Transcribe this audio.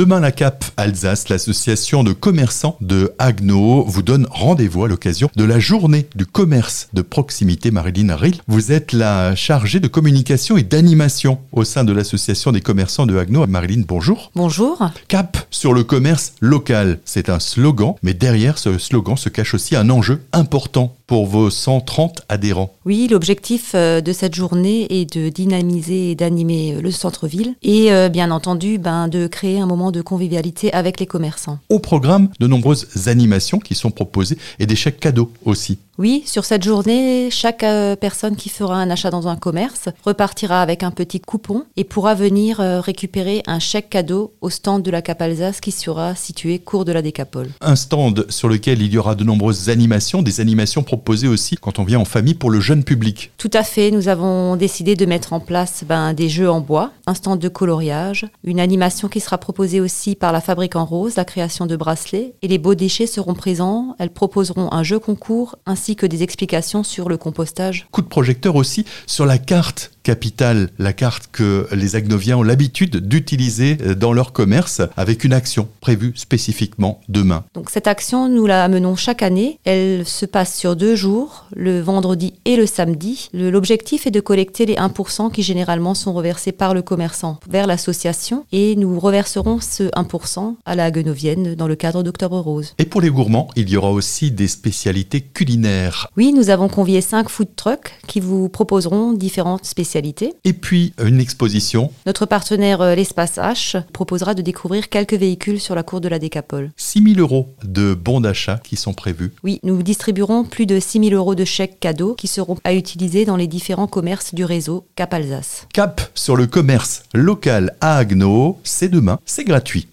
Demain, la CAP Alsace, l'association de commerçants de Agno, vous donne rendez-vous à l'occasion de la journée du commerce de proximité. Marilyn Rill, vous êtes la chargée de communication et d'animation au sein de l'association des commerçants de Agno. Marilyn, bonjour. Bonjour. CAP sur le commerce local, c'est un slogan, mais derrière ce slogan se cache aussi un enjeu important pour vos 130 adhérents. Oui, l'objectif euh, de cette journée est de dynamiser et d'animer euh, le centre-ville et euh, bien entendu ben, de créer un moment de convivialité avec les commerçants. Au programme, de nombreuses animations qui sont proposées et des chèques cadeaux aussi. Oui, sur cette journée, chaque personne qui fera un achat dans un commerce repartira avec un petit coupon et pourra venir récupérer un chèque cadeau au stand de la Cap Alsace qui sera situé cours de la Décapole. Un stand sur lequel il y aura de nombreuses animations, des animations proposées proposé aussi quand on vient en famille pour le jeune public. Tout à fait, nous avons décidé de mettre en place ben, des jeux en bois, un stand de coloriage, une animation qui sera proposée aussi par la Fabrique en Rose, la création de bracelets, et les beaux déchets seront présents. Elles proposeront un jeu concours ainsi que des explications sur le compostage. Coup de projecteur aussi sur la carte capitale, la carte que les Agnoviens ont l'habitude d'utiliser dans leur commerce avec une action prévue spécifiquement demain. Donc cette action, nous la menons chaque année. Elle se passe sur deux jours, le vendredi et le samedi. L'objectif est de collecter les 1% qui généralement sont reversés par le commerçant vers l'association et nous reverserons ce 1% à la Agnovienne dans le cadre d'Octobre Rose. Et pour les gourmands, il y aura aussi des spécialités culinaires. Oui, nous avons convié cinq food trucks qui vous proposeront différentes spécialités et puis une exposition. Notre partenaire euh, l'Espace H proposera de découvrir quelques véhicules sur la cour de la Décapole. 6 000 euros de bons d'achat qui sont prévus. Oui, nous distribuerons plus de 6 000 euros de chèques cadeaux qui seront à utiliser dans les différents commerces du réseau Cap Alsace. Cap sur le commerce local à Agno, c'est demain, c'est gratuit.